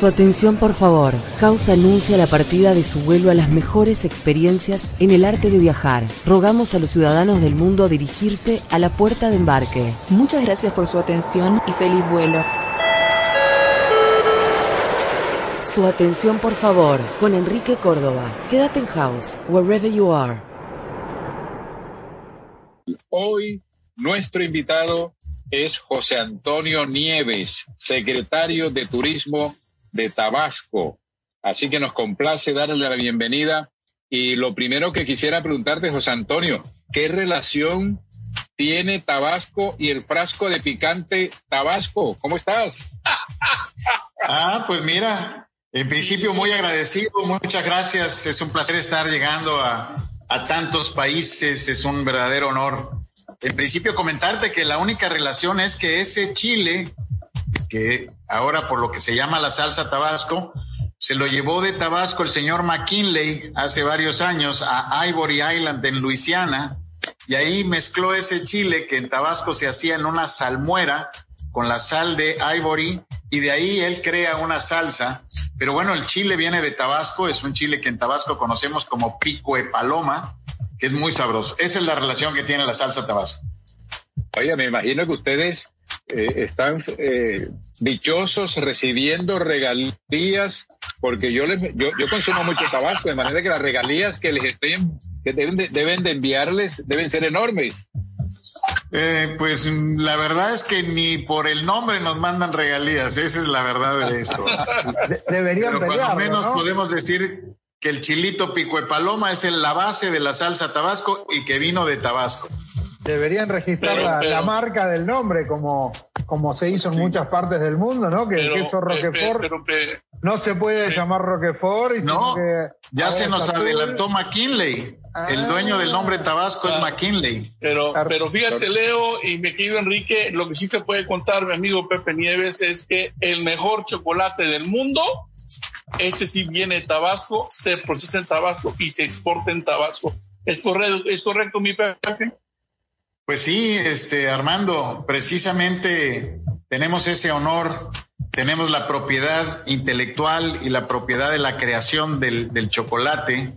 Su atención, por favor. Causa anuncia la partida de su vuelo a las mejores experiencias en el arte de viajar. Rogamos a los ciudadanos del mundo a dirigirse a la puerta de embarque. Muchas gracias por su atención y feliz vuelo. Su atención, por favor, con Enrique Córdoba. Quédate en house, wherever you are. Hoy nuestro invitado es José Antonio Nieves, secretario de Turismo de Tabasco. Así que nos complace darle la bienvenida. Y lo primero que quisiera preguntarte, José Antonio, ¿qué relación tiene Tabasco y el frasco de picante Tabasco? ¿Cómo estás? Ah, pues mira, en principio muy agradecido, muchas gracias. Es un placer estar llegando a, a tantos países, es un verdadero honor. En principio comentarte que la única relación es que ese chile que ahora por lo que se llama la salsa Tabasco, se lo llevó de Tabasco el señor McKinley hace varios años a Ivory Island en Luisiana y ahí mezcló ese chile que en Tabasco se hacía en una salmuera con la sal de Ivory y de ahí él crea una salsa. Pero bueno, el chile viene de Tabasco, es un chile que en Tabasco conocemos como pico de paloma, que es muy sabroso. Esa es la relación que tiene la salsa Tabasco. Oye, me imagino que ustedes eh, están eh, dichosos recibiendo regalías, porque yo, les, yo, yo consumo mucho tabasco, de manera que las regalías que les estén, que deben de, deben de enviarles deben ser enormes. Eh, pues la verdad es que ni por el nombre nos mandan regalías, esa es la verdad de esto. De- deberían Pero pelearlo, menos ¿no? podemos decir que el chilito pico de paloma es el- la base de la salsa tabasco y que vino de Tabasco. Deberían registrar Pero- la, pero- la marca del nombre como, como se hizo en muchas partes del mundo, ¿no? Que el Pero, queso pe- pe- Roquefort pero, pe- no se puede llamar Roquefort. Y No, que ya se nos azul. adelantó McKinley. El Ah. dueño del nombre Tabasco es Ah. McKinley. pero, pero fíjate, Leo y mi querido Enrique, lo que sí te puede contar mi amigo Pepe Nieves es que el mejor chocolate del mundo, ese sí viene de Tabasco, se procesa en Tabasco y se exporta en Tabasco. ¿Es correcto, es correcto mi Pepe? Pues sí, este Armando, precisamente tenemos ese honor, tenemos la propiedad intelectual y la propiedad de la creación del, chocolate.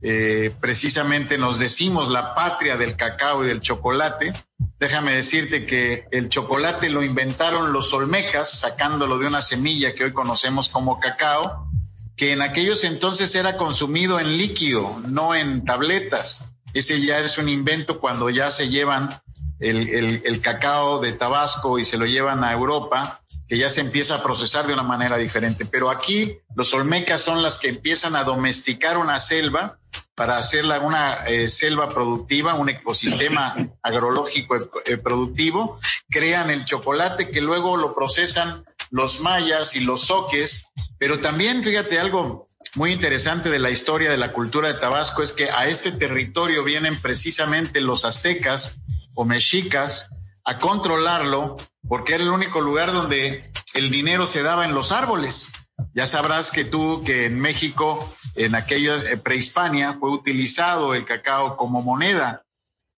Eh, precisamente nos decimos la patria del cacao y del chocolate. Déjame decirte que el chocolate lo inventaron los olmecas, sacándolo de una semilla que hoy conocemos como cacao, que en aquellos entonces era consumido en líquido, no en tabletas. Ese ya es un invento cuando ya se llevan el, el- el cacao de Tabasco y se lo llevan a Europa, que ya se empieza a procesar de una manera diferente. Pero aquí los olmecas son las que empiezan a domesticar una selva para hacerla una eh, selva productiva, un ecosistema agrológico eh, productivo, crean el chocolate que luego lo procesan los mayas y los soques, pero también fíjate algo muy interesante de la historia de la cultura de Tabasco es que a este territorio vienen precisamente los aztecas o mexicas a controlarlo porque era el único lugar donde el dinero se daba en los árboles. Ya sabrás que tú, que en México, en aquella eh, prehispania, fue utilizado el cacao como moneda.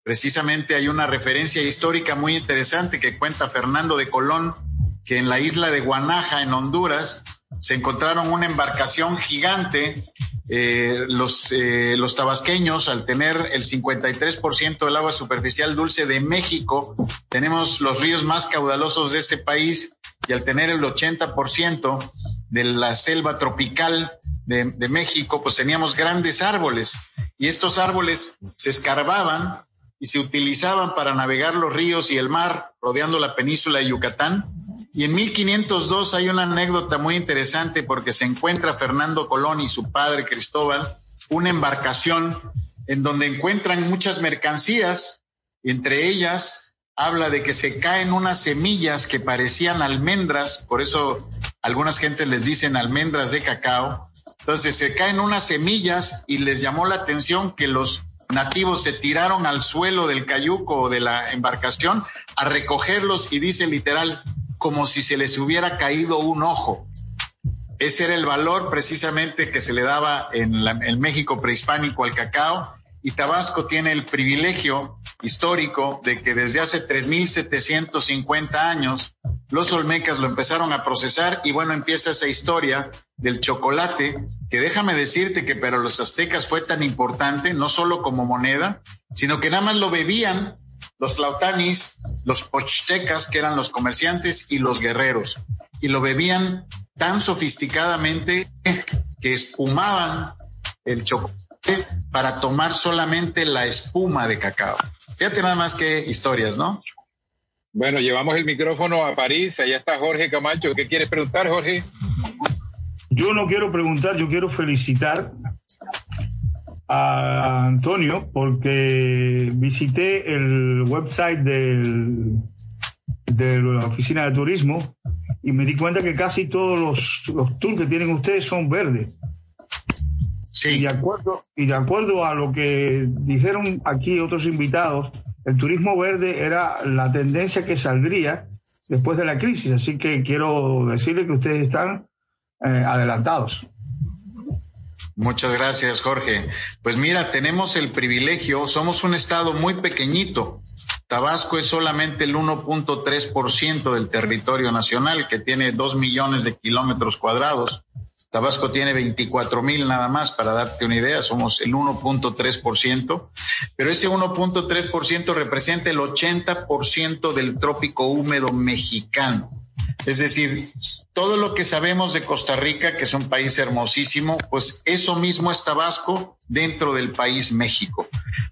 Precisamente hay una referencia histórica muy interesante que cuenta Fernando de Colón, que en la isla de Guanaja, en Honduras, se encontraron una embarcación gigante. Eh, los, eh, los tabasqueños, al tener el 53% del agua superficial dulce de México, tenemos los ríos más caudalosos de este país y al tener el 80% de la selva tropical de, de México, pues teníamos grandes árboles y estos árboles se escarbaban y se utilizaban para navegar los ríos y el mar rodeando la península de Yucatán. Y en 1502 hay una anécdota muy interesante porque se encuentra Fernando Colón y su padre Cristóbal una embarcación en donde encuentran muchas mercancías, entre ellas habla de que se caen unas semillas que parecían almendras, por eso algunas gentes les dicen almendras de cacao. Entonces se caen unas semillas y les llamó la atención que los nativos se tiraron al suelo del cayuco o de la embarcación a recogerlos y dice literal como si se les hubiera caído un ojo. Ese era el valor precisamente que se le daba en, el México prehispánico al cacao y Tabasco tiene el privilegio histórico de que desde hace 3.750 años los olmecas lo empezaron a procesar y bueno, empieza esa historia del chocolate, que déjame decirte que para los aztecas fue tan importante, no solo como moneda, sino que nada más lo bebían los tlautanis, los pochtecas, que eran los comerciantes, y los guerreros. Y lo bebían tan sofisticadamente que espumaban el chocolate para tomar solamente la espuma de cacao. Fíjate nada más que historias, ¿no? Bueno, llevamos el micrófono a París. Allá está Jorge Camacho. ¿Qué quieres preguntar, Jorge? Yo no quiero preguntar, yo quiero felicitar a Antonio porque visité el website del, de la oficina de turismo y me di cuenta que casi todos los, los tours que tienen ustedes son verdes. Sí. Y de, acuerdo, y de acuerdo a lo que dijeron aquí otros invitados, el turismo verde era la tendencia que saldría después de la crisis. Así que quiero decirle que ustedes están eh, adelantados. Muchas gracias, Jorge. Pues mira, tenemos el privilegio, somos un estado muy pequeñito. Tabasco es solamente el 1.3% del territorio nacional, que tiene dos millones de kilómetros cuadrados. Tabasco tiene 24 mil nada más, para darte una idea, somos el 1.3%, pero ese 1.3% representa el 80% del trópico húmedo mexicano. Es decir, todo lo que sabemos de Costa Rica, que es un país hermosísimo, pues eso mismo es Tabasco dentro del país México.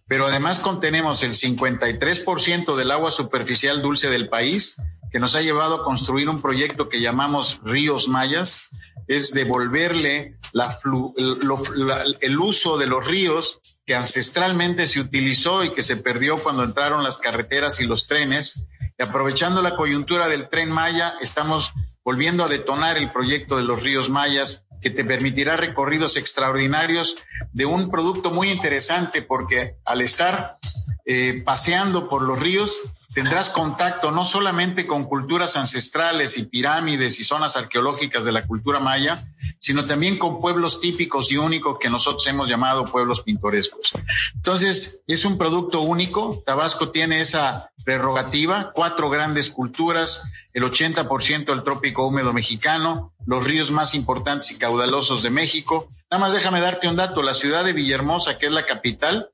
Pero además contenemos el 53% del agua superficial dulce del país, que nos ha llevado a construir un proyecto que llamamos Ríos Mayas, es devolverle el uso de los ríos que ancestralmente se utilizó y que se perdió cuando entraron las carreteras y los trenes y aprovechando la coyuntura del tren Maya, estamos volviendo a detonar el proyecto de los ríos Mayas, que te permitirá recorridos extraordinarios de un producto muy interesante, porque al estar eh, paseando por los ríos, tendrás contacto no solamente con culturas ancestrales y pirámides y zonas arqueológicas de la cultura maya, sino también con pueblos típicos y únicos que nosotros hemos llamado pueblos pintorescos. Entonces, es un producto único. Tabasco tiene esa prerrogativa, cuatro grandes culturas, el 80% del trópico húmedo mexicano, los ríos más importantes y caudalosos de México. Nada más déjame darte un dato, la ciudad de Villahermosa, que es la capital,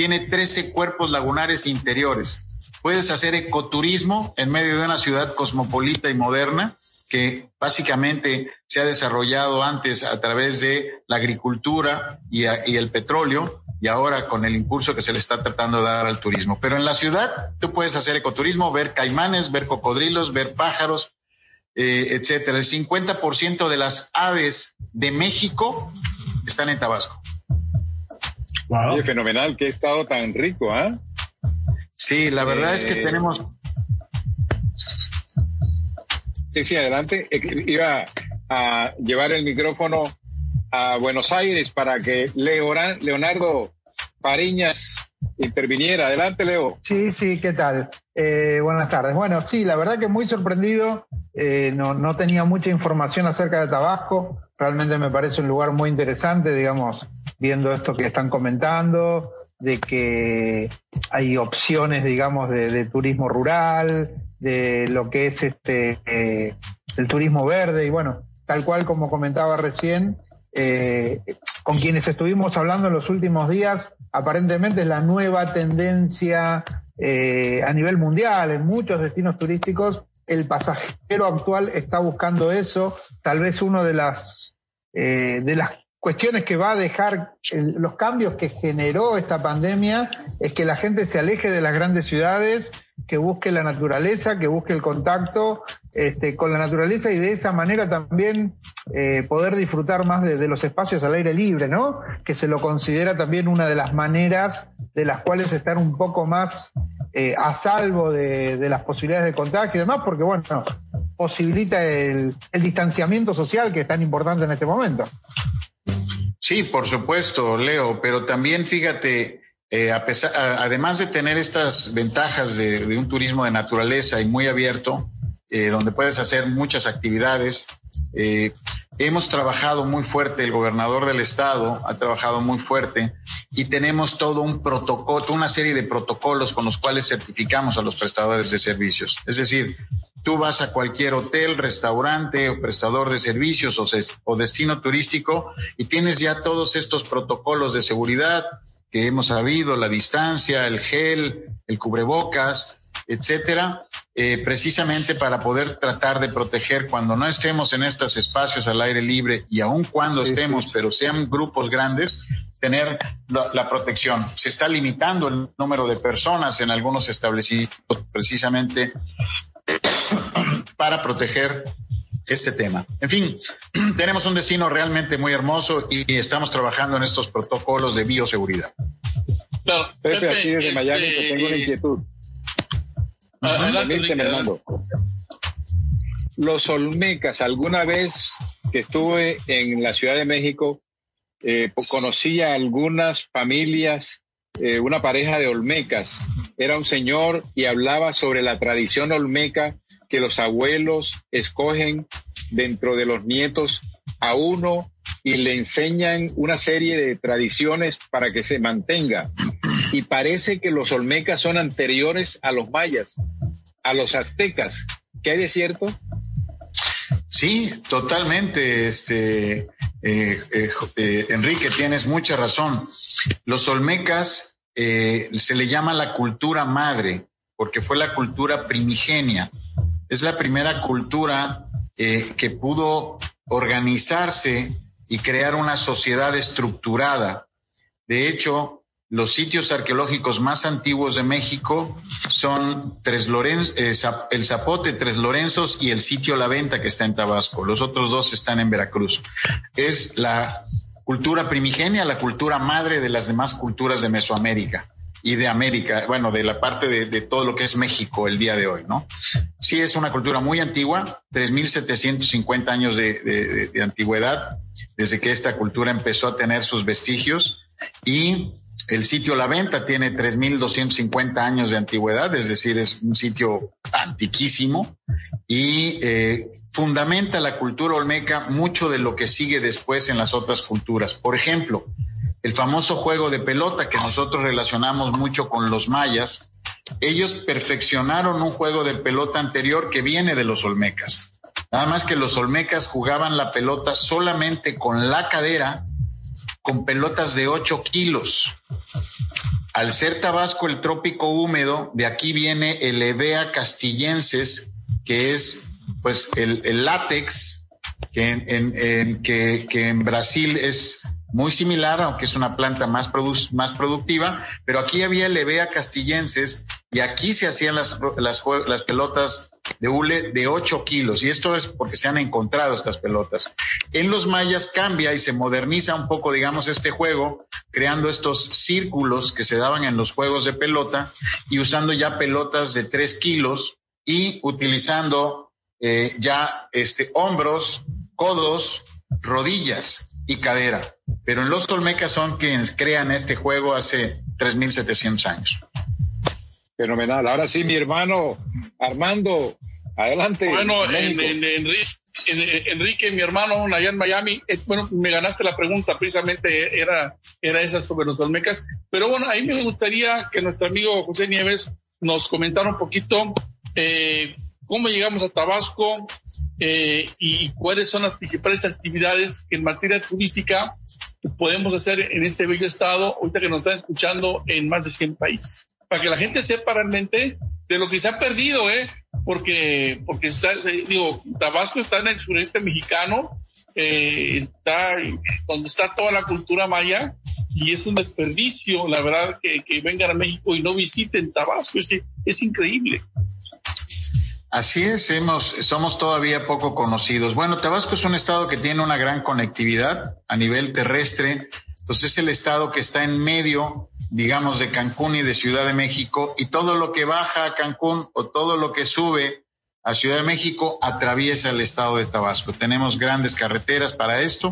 tiene 13 cuerpos lagunares interiores. Puedes hacer ecoturismo en medio de una ciudad cosmopolita y moderna que básicamente se ha desarrollado antes a través de la agricultura y, el petróleo y ahora con el impulso que se le está tratando de dar al turismo. Pero en la ciudad tú puedes hacer ecoturismo, ver caimanes, ver cocodrilos, ver pájaros, eh, etcétera. El 50% de las aves de México están en Tabasco. Wow. fenomenal, qué estado tan rico, ¿ah? Sí, la verdad es que eh, tenemos. Sí, sí, adelante. Eh, iba a llevar el micrófono a Buenos Aires para que Leonardo Pariñas interviniera. Adelante, Leo. Sí, sí, ¿qué tal? Eh, buenas tardes. Bueno, sí, la verdad que muy sorprendido. no, no tenía mucha información acerca de Tabasco. Realmente me parece un lugar muy interesante, digamos, viendo esto que están comentando, de que hay opciones, digamos, de, turismo rural, de lo que es este eh, el turismo verde y bueno, tal cual como comentaba recién, eh, con quienes estuvimos hablando en los últimos días, aparentemente es la nueva tendencia eh, a nivel mundial en muchos destinos turísticos. El pasajero actual está buscando eso. Tal vez uno de las de las cuestiones que va a dejar los cambios que generó esta pandemia es que la gente se aleje de las grandes ciudades, que busque la naturaleza, que busque el contacto este, con la naturaleza y de esa manera también eh, poder disfrutar más de, los espacios al aire libre, ¿no? Que se lo considera también una de las maneras de las cuales estar un poco más eh, a salvo de, las posibilidades de contagio y demás, porque bueno, posibilita el, distanciamiento social que es tan importante en este momento. Sí, por supuesto, Leo, pero también fíjate, eh, a pesar, además de tener estas ventajas de, un turismo de naturaleza y muy abierto, eh, donde puedes hacer muchas actividades, eh, hemos trabajado muy fuerte, el gobernador del estado ha trabajado muy fuerte y tenemos todo un protocolo, una serie de protocolos con los cuales certificamos a los prestadores de servicios. Es decir, tú vas a cualquier hotel, restaurante o prestador de servicios o, destino turístico y tienes ya todos estos protocolos de seguridad que hemos sabido, la distancia, el gel, el cubrebocas, etcétera, eh, precisamente para poder tratar de proteger cuando no estemos en estos espacios al aire libre y aun cuando estemos, pero sean grupos grandes, tener la, protección. Se está limitando el número de personas en algunos establecimientos precisamente para proteger este tema. En fin, tenemos un destino realmente muy hermoso y estamos trabajando en estos protocolos de bioseguridad. Claro, Pepe, aquí desde Miami te tengo una este, inquietud. Los Olmecas, alguna vez que estuve en la Ciudad de México, eh, conocí a algunas familias, eh, una pareja de Olmecas. Era un señor y hablaba sobre la tradición Olmeca que los abuelos escogen dentro de los nietos a uno y le enseñan una serie de tradiciones para que se mantenga. Y parece que los olmecas son anteriores a los mayas, a los aztecas. ¿Qué hay de cierto? Sí, totalmente, este, eh, eh, Enrique, tienes mucha razón. Los olmecas se le llama la cultura madre, porque fue la cultura primigenia. Es la primera cultura que pudo organizarse y crear una sociedad estructurada. De hecho, los sitios arqueológicos más antiguos de México son Tres eh, el Zapote, Tres Lorenzos y el sitio La Venta que está en Tabasco. Los otros dos están en Veracruz. Es la cultura primigenia, la cultura madre de las demás culturas de Mesoamérica y de América, bueno, de la parte de, todo lo que es México el día de hoy, ¿no? Sí es una cultura muy antigua, 3.750 años de, de, antigüedad, desde que esta cultura empezó a tener sus vestigios y el sitio La Venta tiene 3.250 años de antigüedad, es decir, es un sitio antiquísimo y eh, fundamenta la cultura olmeca mucho de lo que sigue después en las otras culturas. Por ejemplo, el famoso juego de pelota que nosotros relacionamos mucho con los mayas, ellos perfeccionaron un juego de pelota anterior que viene de los olmecas. Nada más que los olmecas jugaban la pelota solamente con la cadera, con pelotas de 8 kilos. Al ser Tabasco el trópico húmedo, de aquí viene el Evea castillenses, que es pues el, látex, que en, que en Brasil es muy similar, aunque es una planta más, más productiva, pero aquí había levea castillenses y aquí se hacían las, las, las pelotas de hule de 8 kilos, y esto es porque se han encontrado estas pelotas. En los mayas cambia y se moderniza un poco, digamos, este juego, creando estos círculos que se daban en los juegos de pelota y usando ya pelotas de 3 kilos y utilizando eh, ya este, hombros, codos, rodillas y cadera. Pero en los Olmecas son quienes crean este juego hace 3.700 años. Fenomenal. Ahora sí, mi hermano Armando, adelante. Bueno, Enrique, mi hermano, allá en Miami, eh, bueno, me ganaste la pregunta, precisamente era, era esa sobre los Olmecas. Pero bueno, ahí me gustaría que nuestro amigo José Nieves nos comentara un poquito eh, cómo llegamos a Tabasco eh, y cuáles son las principales actividades que en materia turística podemos hacer en este bello estado, ahorita que nos están escuchando en más de 100 países. Para que la gente sepa realmente de lo que se ha perdido, ¿eh? Porque, porque está, eh, digo, Tabasco está en el sureste mexicano, eh, está donde está toda la cultura maya, y es un desperdicio, la verdad, que, que vengan a México y no visiten Tabasco, es, es increíble. Así es, hemos, somos todavía poco conocidos. Bueno, Tabasco es un estado que tiene una gran conectividad a nivel terrestre, pues es el estado que está en medio digamos, de Cancún y de Ciudad de México, y todo lo que baja a Cancún o todo lo que sube a Ciudad de México atraviesa el estado de Tabasco. Tenemos grandes carreteras para esto.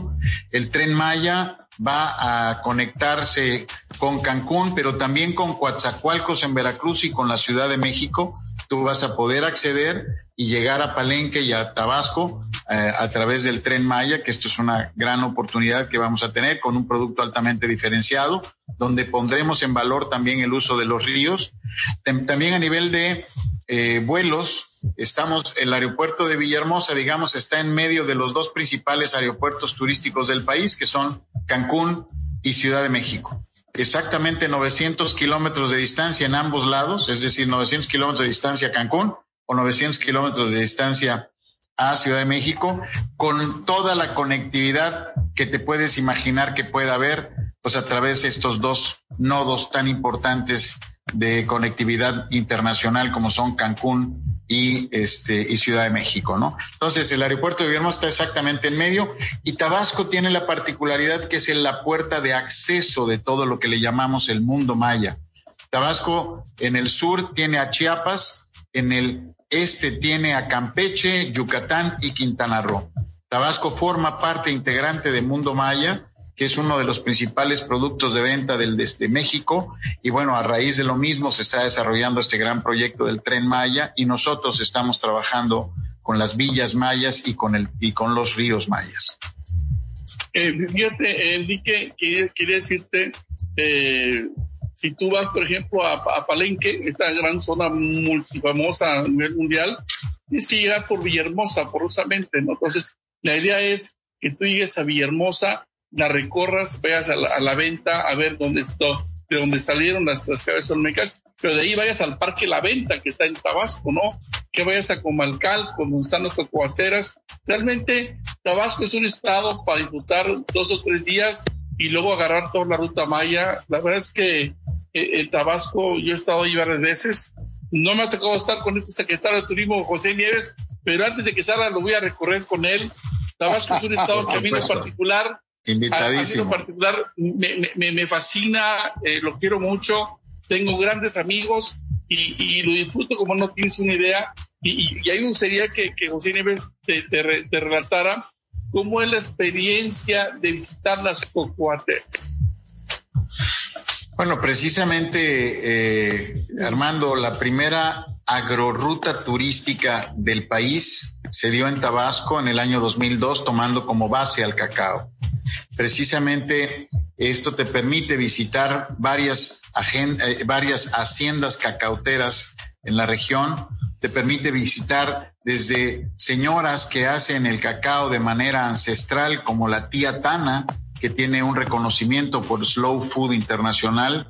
El tren Maya va a conectarse con Cancún, pero también con Coatzacoalcos en Veracruz y con la Ciudad de México. Tú vas a poder acceder y llegar a Palenque y a Tabasco eh, a través del tren Maya, que esto es una gran oportunidad que vamos a tener con un producto altamente diferenciado, donde pondremos en valor también el uso de los ríos. También a nivel de eh, vuelos. Estamos, el aeropuerto de Villahermosa, digamos, está en medio de los dos principales aeropuertos turísticos del país, que son Cancún y Ciudad de México. Exactamente 900 kilómetros de distancia en ambos lados, es decir, 900 kilómetros de distancia a Cancún o 900 kilómetros de distancia a Ciudad de México, con toda la conectividad que te puedes imaginar que pueda haber, pues a través de estos dos nodos tan importantes de conectividad internacional como son Cancún y este y Ciudad de México, ¿no? Entonces, el aeropuerto de Villahermosa está exactamente en medio y Tabasco tiene la particularidad que es la puerta de acceso de todo lo que le llamamos el mundo maya. Tabasco en el sur tiene a Chiapas, en el este tiene a Campeche, Yucatán y Quintana Roo. Tabasco forma parte integrante de Mundo Maya que es uno de los principales productos de venta del desde México. Y bueno, a raíz de lo mismo se está desarrollando este gran proyecto del tren Maya y nosotros estamos trabajando con las villas mayas y con el y con los ríos mayas. Eh, fíjate, Enrique, quería, decirte, eh, si tú vas, por ejemplo, a, Palenque, esta gran zona multifamosa a nivel mundial, tienes que llegar por Villahermosa, porosamente, ¿no? Entonces, la idea es que tú llegues a Villahermosa la recorras, veas a la, venta a ver dónde está, de dónde salieron las, las cabezas olmecas, pero de ahí vayas al Parque La Venta, que está en Tabasco, ¿no? Que vayas a Comalcal, donde están las cocoateras. Realmente, Tabasco es un estado para disfrutar dos o tres días y luego agarrar toda la ruta maya. La verdad es que en Tabasco yo he estado ahí varias veces. No me ha tocado estar con este secretario de Turismo, José Nieves, pero antes de que salga lo voy a recorrer con él. Tabasco es un estado que a mí en particular Invitadísimo. en particular me, me, me fascina, eh, lo quiero mucho, tengo grandes amigos y, y, lo disfruto como no tienes una idea. Y, y, ahí me gustaría que, que José Nieves te, te, relatara cómo es la experiencia de visitar las cocoates. Bueno, precisamente, eh, Armando, la primera agrorruta turística del país se dio en Tabasco en el año 2002, tomando como base al cacao. Precisamente esto te permite visitar varias, eh, varias haciendas cacauteras en la región, te permite visitar desde señoras que hacen el cacao de manera ancestral, como la tía Tana, que tiene un reconocimiento por Slow Food Internacional,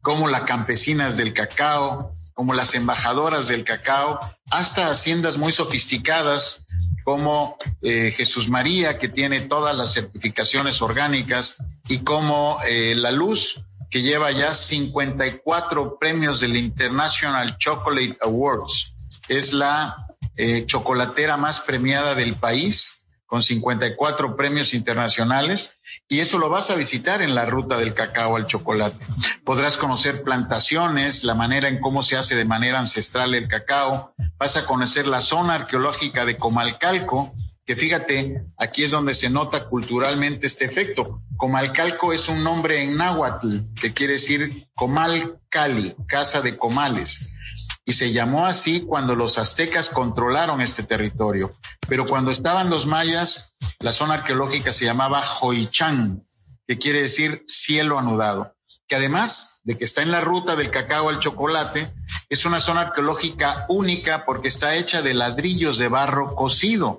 como las campesinas del cacao, como las embajadoras del cacao, hasta haciendas muy sofisticadas como eh, Jesús María, que tiene todas las certificaciones orgánicas, y como eh, La Luz, que lleva ya 54 premios del International Chocolate Awards. Es la eh, chocolatera más premiada del país con 54 premios internacionales y eso lo vas a visitar en la ruta del cacao al chocolate. Podrás conocer plantaciones, la manera en cómo se hace de manera ancestral el cacao, vas a conocer la zona arqueológica de Comalcalco, que fíjate, aquí es donde se nota culturalmente este efecto. Comalcalco es un nombre en náhuatl que quiere decir Comal Cali, casa de comales y se llamó así cuando los aztecas controlaron este territorio. Pero cuando estaban los mayas, la zona arqueológica se llamaba Hoichán, que quiere decir cielo anudado, que además de que está en la ruta del cacao al chocolate, es una zona arqueológica única porque está hecha de ladrillos de barro cocido.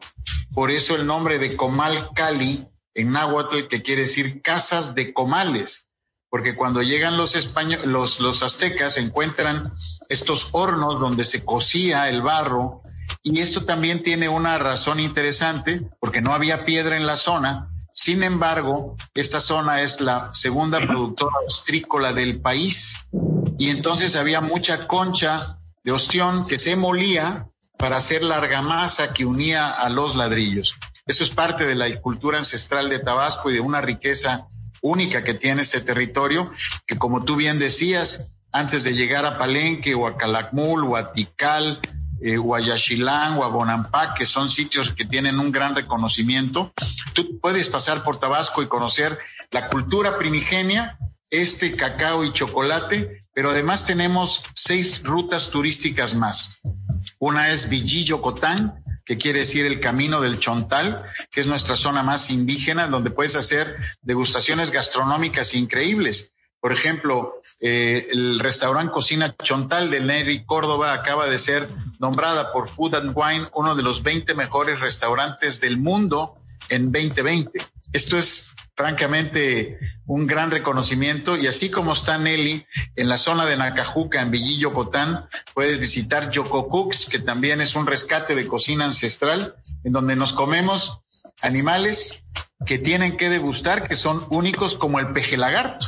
Por eso el nombre de Comal Cali en náhuatl, que quiere decir casas de comales porque cuando llegan los españoles, los aztecas encuentran estos hornos donde se cocía el barro y esto también tiene una razón interesante porque no había piedra en la zona. Sin embargo, esta zona es la segunda productora ostrícola del país y entonces había mucha concha de ostión que se molía para hacer la argamasa que unía a los ladrillos. Eso es parte de la cultura ancestral de Tabasco y de una riqueza única que tiene este territorio, que como tú bien decías, antes de llegar a Palenque o a Calakmul o a Tikal eh, Bonampak, que son sitios que tienen un gran reconocimiento, tú puedes pasar por Tabasco y conocer la cultura primigenia, este cacao y chocolate, pero además tenemos seis rutas turísticas más. Una es Villillo-Cotán, que quiere decir el camino del Chontal, que es nuestra zona más indígena, donde puedes hacer degustaciones gastronómicas increíbles. Por ejemplo, eh, el restaurante Cocina Chontal de Neri Córdoba acaba de ser nombrada por Food and Wine uno de los 20 mejores restaurantes del mundo en 2020. Esto es francamente un gran reconocimiento y así como está Nelly en la zona de Nacajuca, en Villillo puedes visitar Yoko Cooks, que también es un rescate de cocina ancestral, en donde nos comemos animales que tienen que degustar, que son únicos como el peje lagarto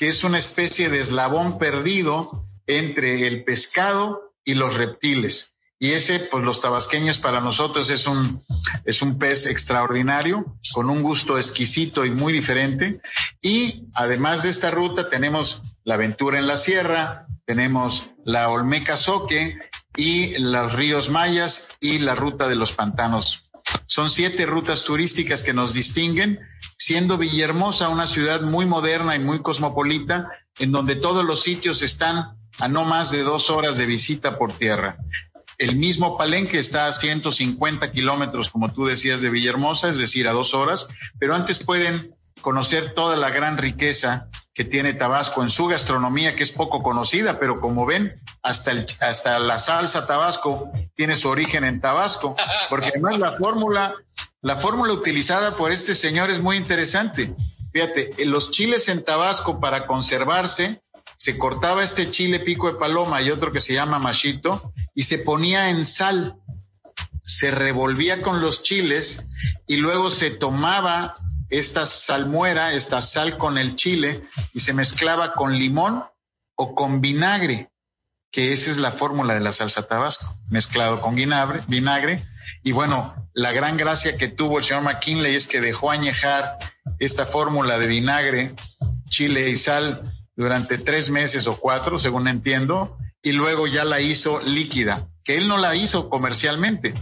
que es una especie de eslabón perdido entre el pescado y los reptiles. Y ese, pues los tabasqueños para nosotros es un, es un pez extraordinario, con un gusto exquisito y muy diferente. Y además de esta ruta tenemos la aventura en la sierra, tenemos la Olmeca Soque y los ríos mayas y la ruta de los pantanos. Son siete rutas turísticas que nos distinguen siendo Villahermosa una ciudad muy moderna y muy cosmopolita, en donde todos los sitios están a no más de dos horas de visita por tierra. El mismo Palenque está a 150 kilómetros, como tú decías, de Villahermosa, es decir, a dos horas, pero antes pueden conocer toda la gran riqueza que tiene Tabasco en su gastronomía, que es poco conocida, pero como ven, hasta, el, hasta la salsa Tabasco tiene su origen en Tabasco, porque además la fórmula la fórmula utilizada por este señor es muy interesante. Fíjate, los chiles en Tabasco para conservarse, se cortaba este chile pico de paloma y otro que se llama machito y se ponía en sal, se revolvía con los chiles y luego se tomaba esta salmuera, esta sal con el chile y se mezclaba con limón o con vinagre, que esa es la fórmula de la salsa tabasco, mezclado con vinagre, vinagre. Y bueno, la gran gracia que tuvo el señor McKinley es que dejó añejar esta fórmula de vinagre, chile y sal durante tres meses o cuatro, según entiendo, y luego ya la hizo líquida, que él no la hizo comercialmente.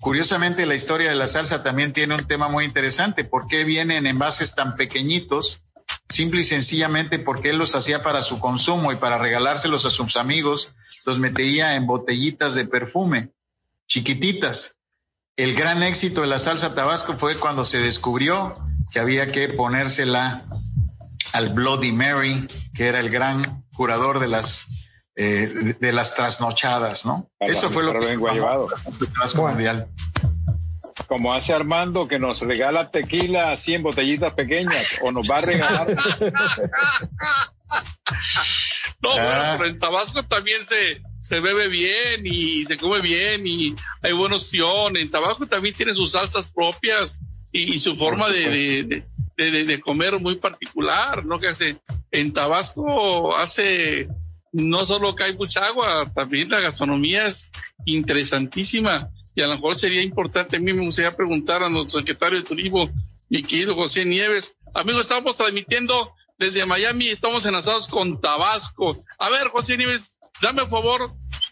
Curiosamente, la historia de la salsa también tiene un tema muy interesante. ¿Por qué vienen en envases tan pequeñitos? Simple y sencillamente porque él los hacía para su consumo y para regalárselos a sus amigos, los metía en botellitas de perfume, chiquititas el gran éxito de la salsa tabasco fue cuando se descubrió que había que ponérsela al Bloody Mary, que era el gran curador de las eh, de las trasnochadas, ¿no? Eso fue lo que vengo llevado. Mundial. Como hace Armando que nos regala tequila así en botellitas pequeñas o nos va a regalar. no, bueno, ah. pero en Tabasco también se, se bebe bien y se come bien y hay buena opción. En Tabasco también tiene sus salsas propias y, su forma de, de, comer muy particular, ¿no? Que hace, en Tabasco hace, no solo hay mucha agua, también la gastronomía es interesantísima y a lo mejor sería importante, a mí me gustaría preguntar a nuestro secretario de Turismo, mi querido José Nieves. Amigo, estamos transmitiendo desde Miami, estamos enlazados con Tabasco. A ver, José Nieves, dame por favor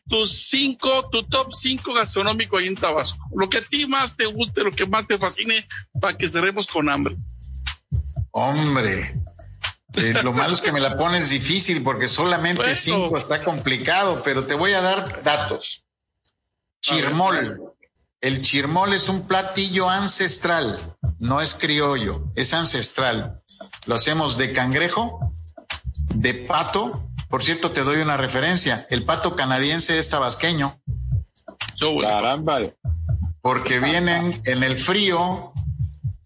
tus cinco, tu top cinco gastronómico ahí en Tabasco. Lo que a ti más te guste, lo que más te fascine, para que cerremos con hambre. Hombre, eh, lo malo es que me la pones difícil porque solamente cinco está complicado, pero te voy a dar datos. Chirmol. El chirmol es un platillo ancestral, no es criollo, es ancestral. Lo hacemos de cangrejo, de pato por cierto, te doy una referencia. El pato canadiense es tabasqueño. Caramba. Porque vienen en el frío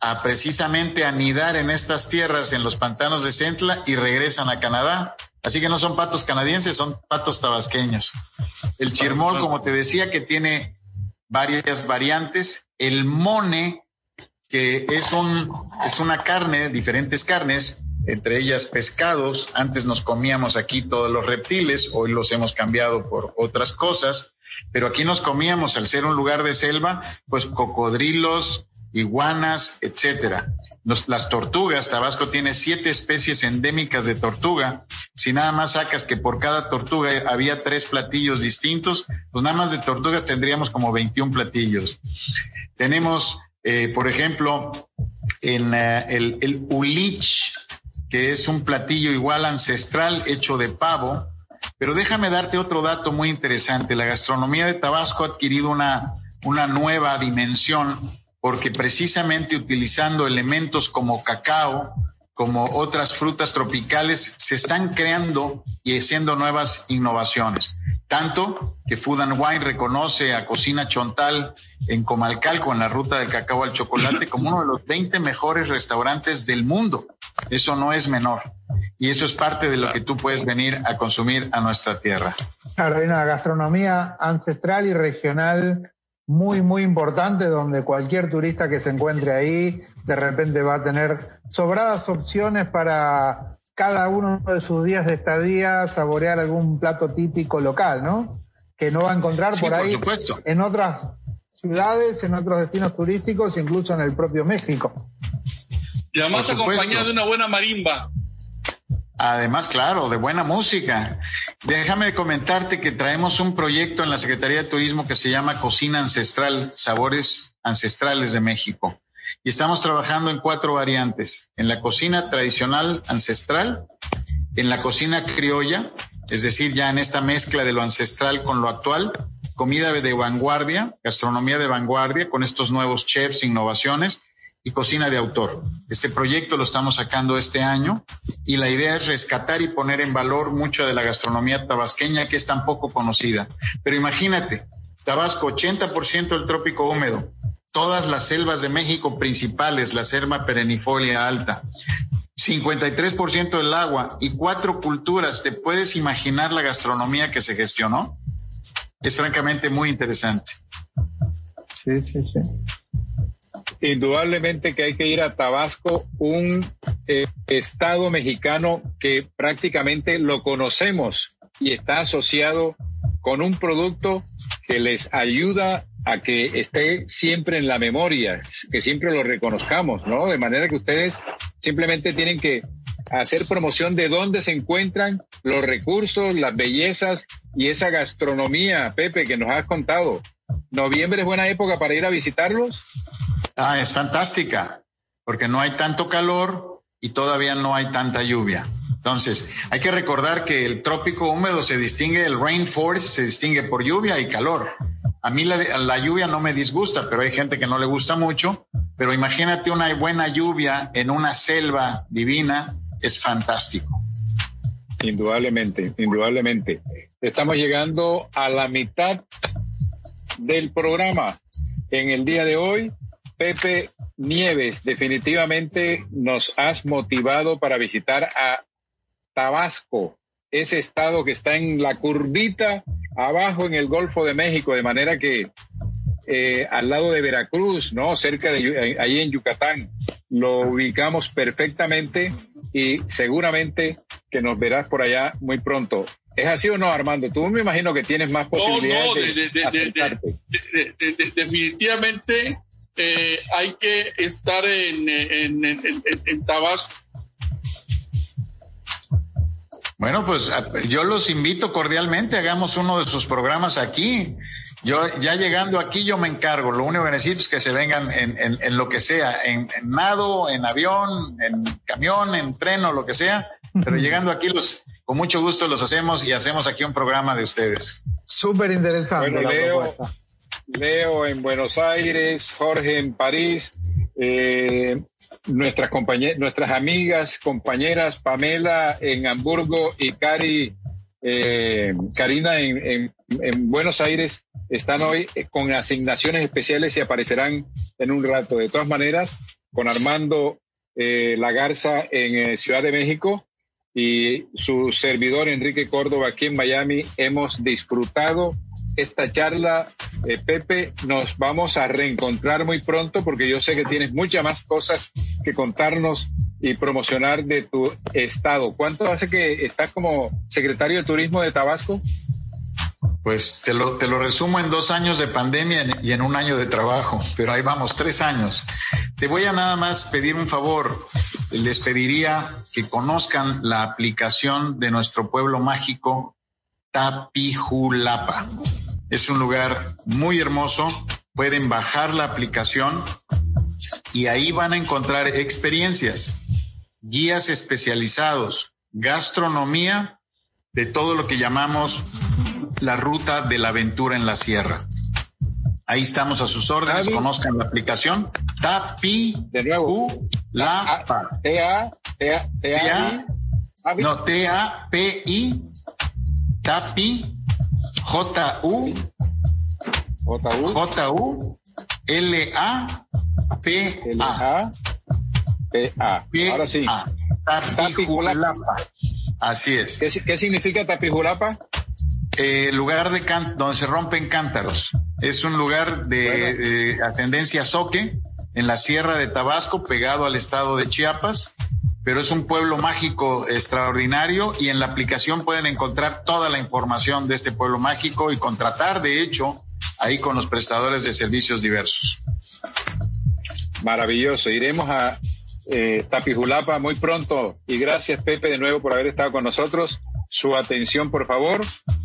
a precisamente anidar en estas tierras, en los pantanos de Centla, y regresan a Canadá. Así que no son patos canadienses, son patos tabasqueños. El chirmol, como te decía, que tiene varias variantes. El mone, que es un, es una carne, diferentes carnes, entre ellas pescados. Antes nos comíamos aquí todos los reptiles, hoy los hemos cambiado por otras cosas. pero aquí nos comíamos, al ser un lugar de selva, pues cocodrilos, iguanas, etcétera. las tortugas, Tabasco tiene siete especies endémicas de tortuga. Si nada más sacas que por cada tortuga había tres platillos distintos, pues nada más de tortugas tendríamos como 21 platillos. Tenemos, eh, por ejemplo, en eh, el, el ulich, que es un platillo igual ancestral hecho de pavo. Pero déjame darte otro dato muy interesante. La gastronomía de Tabasco ha adquirido una, una nueva dimensión porque precisamente utilizando elementos como cacao, como otras frutas tropicales, se están creando y haciendo nuevas innovaciones. Tanto que Food and Wine reconoce a Cocina Chontal en Comalcalco, en la ruta del cacao al chocolate, como uno de los 20 mejores restaurantes del mundo. Eso no es menor. Y eso es parte de lo que tú puedes venir a consumir a nuestra tierra. Claro, hay una gastronomía ancestral y regional muy, muy importante donde cualquier turista que se encuentre ahí de repente va a tener sobradas opciones para cada uno de sus días de estadía saborear algún plato típico local, ¿no? Que no va a encontrar por ahí en otras ciudades, en otros destinos turísticos, incluso en el propio México. Y además acompañado de una buena marimba. Además, claro, de buena música. Déjame comentarte que traemos un proyecto en la Secretaría de Turismo que se llama Cocina Ancestral, Sabores Ancestrales de México. Y estamos trabajando en cuatro variantes. En la cocina tradicional ancestral, en la cocina criolla, es decir, ya en esta mezcla de lo ancestral con lo actual, comida de vanguardia, gastronomía de vanguardia, con estos nuevos chefs, innovaciones, y cocina de autor. Este proyecto lo estamos sacando este año y la idea es rescatar y poner en valor mucho de la gastronomía tabasqueña que es tan poco conocida. Pero imagínate, Tabasco, 80% del trópico húmedo, todas las selvas de México principales, la selva perennifolia alta, 53% del agua y cuatro culturas. ¿Te puedes imaginar la gastronomía que se gestionó? Es francamente muy interesante. Sí, sí, sí indudablemente que hay que ir a Tabasco, un eh, estado mexicano que prácticamente lo conocemos y está asociado con un producto que les ayuda a que esté siempre en la memoria, que siempre lo reconozcamos, ¿no? De manera que ustedes simplemente tienen que hacer promoción de dónde se encuentran los recursos, las bellezas y esa gastronomía, Pepe, que nos has contado. ¿Noviembre es buena época para ir a visitarlos? Ah, es fantástica, porque no hay tanto calor y todavía no hay tanta lluvia. Entonces, hay que recordar que el trópico húmedo se distingue, el rainforest se distingue por lluvia y calor. A mí la, la, lluvia no me disgusta, pero hay gente que no le gusta mucho. Pero imagínate una buena lluvia en una selva divina, es fantástico. Indudablemente, indudablemente. Estamos llegando a la mitad del programa. En el día de hoy Pepe Nieves, definitivamente nos has motivado para visitar a Tabasco, ese estado que está en la curvita abajo en el Golfo de México, de manera que eh, al lado de Veracruz, ¿no? Cerca de ahí en Yucatán. Lo ubicamos perfectamente y seguramente que nos verás por allá muy pronto. ¿Es así o no, Armando? Tú me imagino que tienes más posibilidades de, definitivamente eh, hay que estar en, en, en, Tabasco. Bueno, pues yo los invito cordialmente, hagamos uno de sus programas aquí. Yo ya llegando aquí yo me encargo, lo único que necesito es que se vengan en, en lo que sea, en, nado, en avión, en camión, en tren o lo que sea, pero llegando aquí los, con mucho gusto los hacemos y hacemos aquí un programa de ustedes. Súper interesante. la propuesta. Leo en Buenos Aires, Jorge en París, eh, nuestras, nuestras amigas, compañeras Pamela en Hamburgo y Cari, eh, Karina en, Buenos Aires están hoy con asignaciones especiales y aparecerán en un rato. De todas maneras, con Armando eh, Lagarza en Ciudad de México y su servidor Enrique Córdoba aquí en Miami hemos disfrutado esta charla. Eh, Pepe, nos vamos a reencontrar muy pronto porque yo sé que tienes muchas más cosas que contarnos y promocionar de tu estado. ¿Cuánto hace que estás como secretario de Turismo de Tabasco? Pues te lo, te lo resumo en dos años de pandemia y en un año de trabajo, pero ahí vamos, tres años. Te voy a nada más pedir un favor. Les pediría que conozcan la aplicación de nuestro pueblo mágico, Tapijulapa. Es un lugar muy hermoso. Pueden bajar la aplicación y ahí van a encontrar experiencias, guías especializados, gastronomía de todo lo que llamamos la ruta de la aventura en la sierra. Ahí estamos a sus órdenes, conozcan la aplicación. Tapi de nuevo. la T A T A T A no T A P I Tapi J U J U L A P L A P A. Ahora sí. Tapijulapa. Así es. ¿Qué, si- qué significa Tapijulapa? Eh, lugar de can- donde se rompen cántaros. Es un lugar de eh, ascendencia soque en la sierra de Tabasco, pegado al estado de Chiapas, pero es un pueblo mágico extraordinario y en la aplicación pueden encontrar toda la información de este pueblo mágico y contratar, de hecho, ahí con los prestadores de servicios diversos. Maravilloso. Iremos a eh, Tapijulapa muy pronto. Y gracias, Pepe, de nuevo por haber estado con nosotros. Su atención, por favor.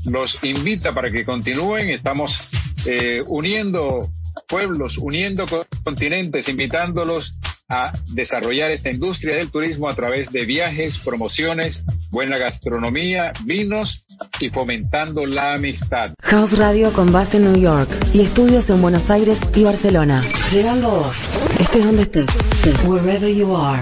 Los invita para que continúen. Estamos eh, uniendo pueblos, uniendo co- continentes, invitándolos a desarrollar esta industria del turismo a través de viajes, promociones, buena gastronomía, vinos y fomentando la amistad. House Radio con base en New York y estudios en Buenos Aires y Barcelona. Llegando vos. Estés donde estés. Wherever you are.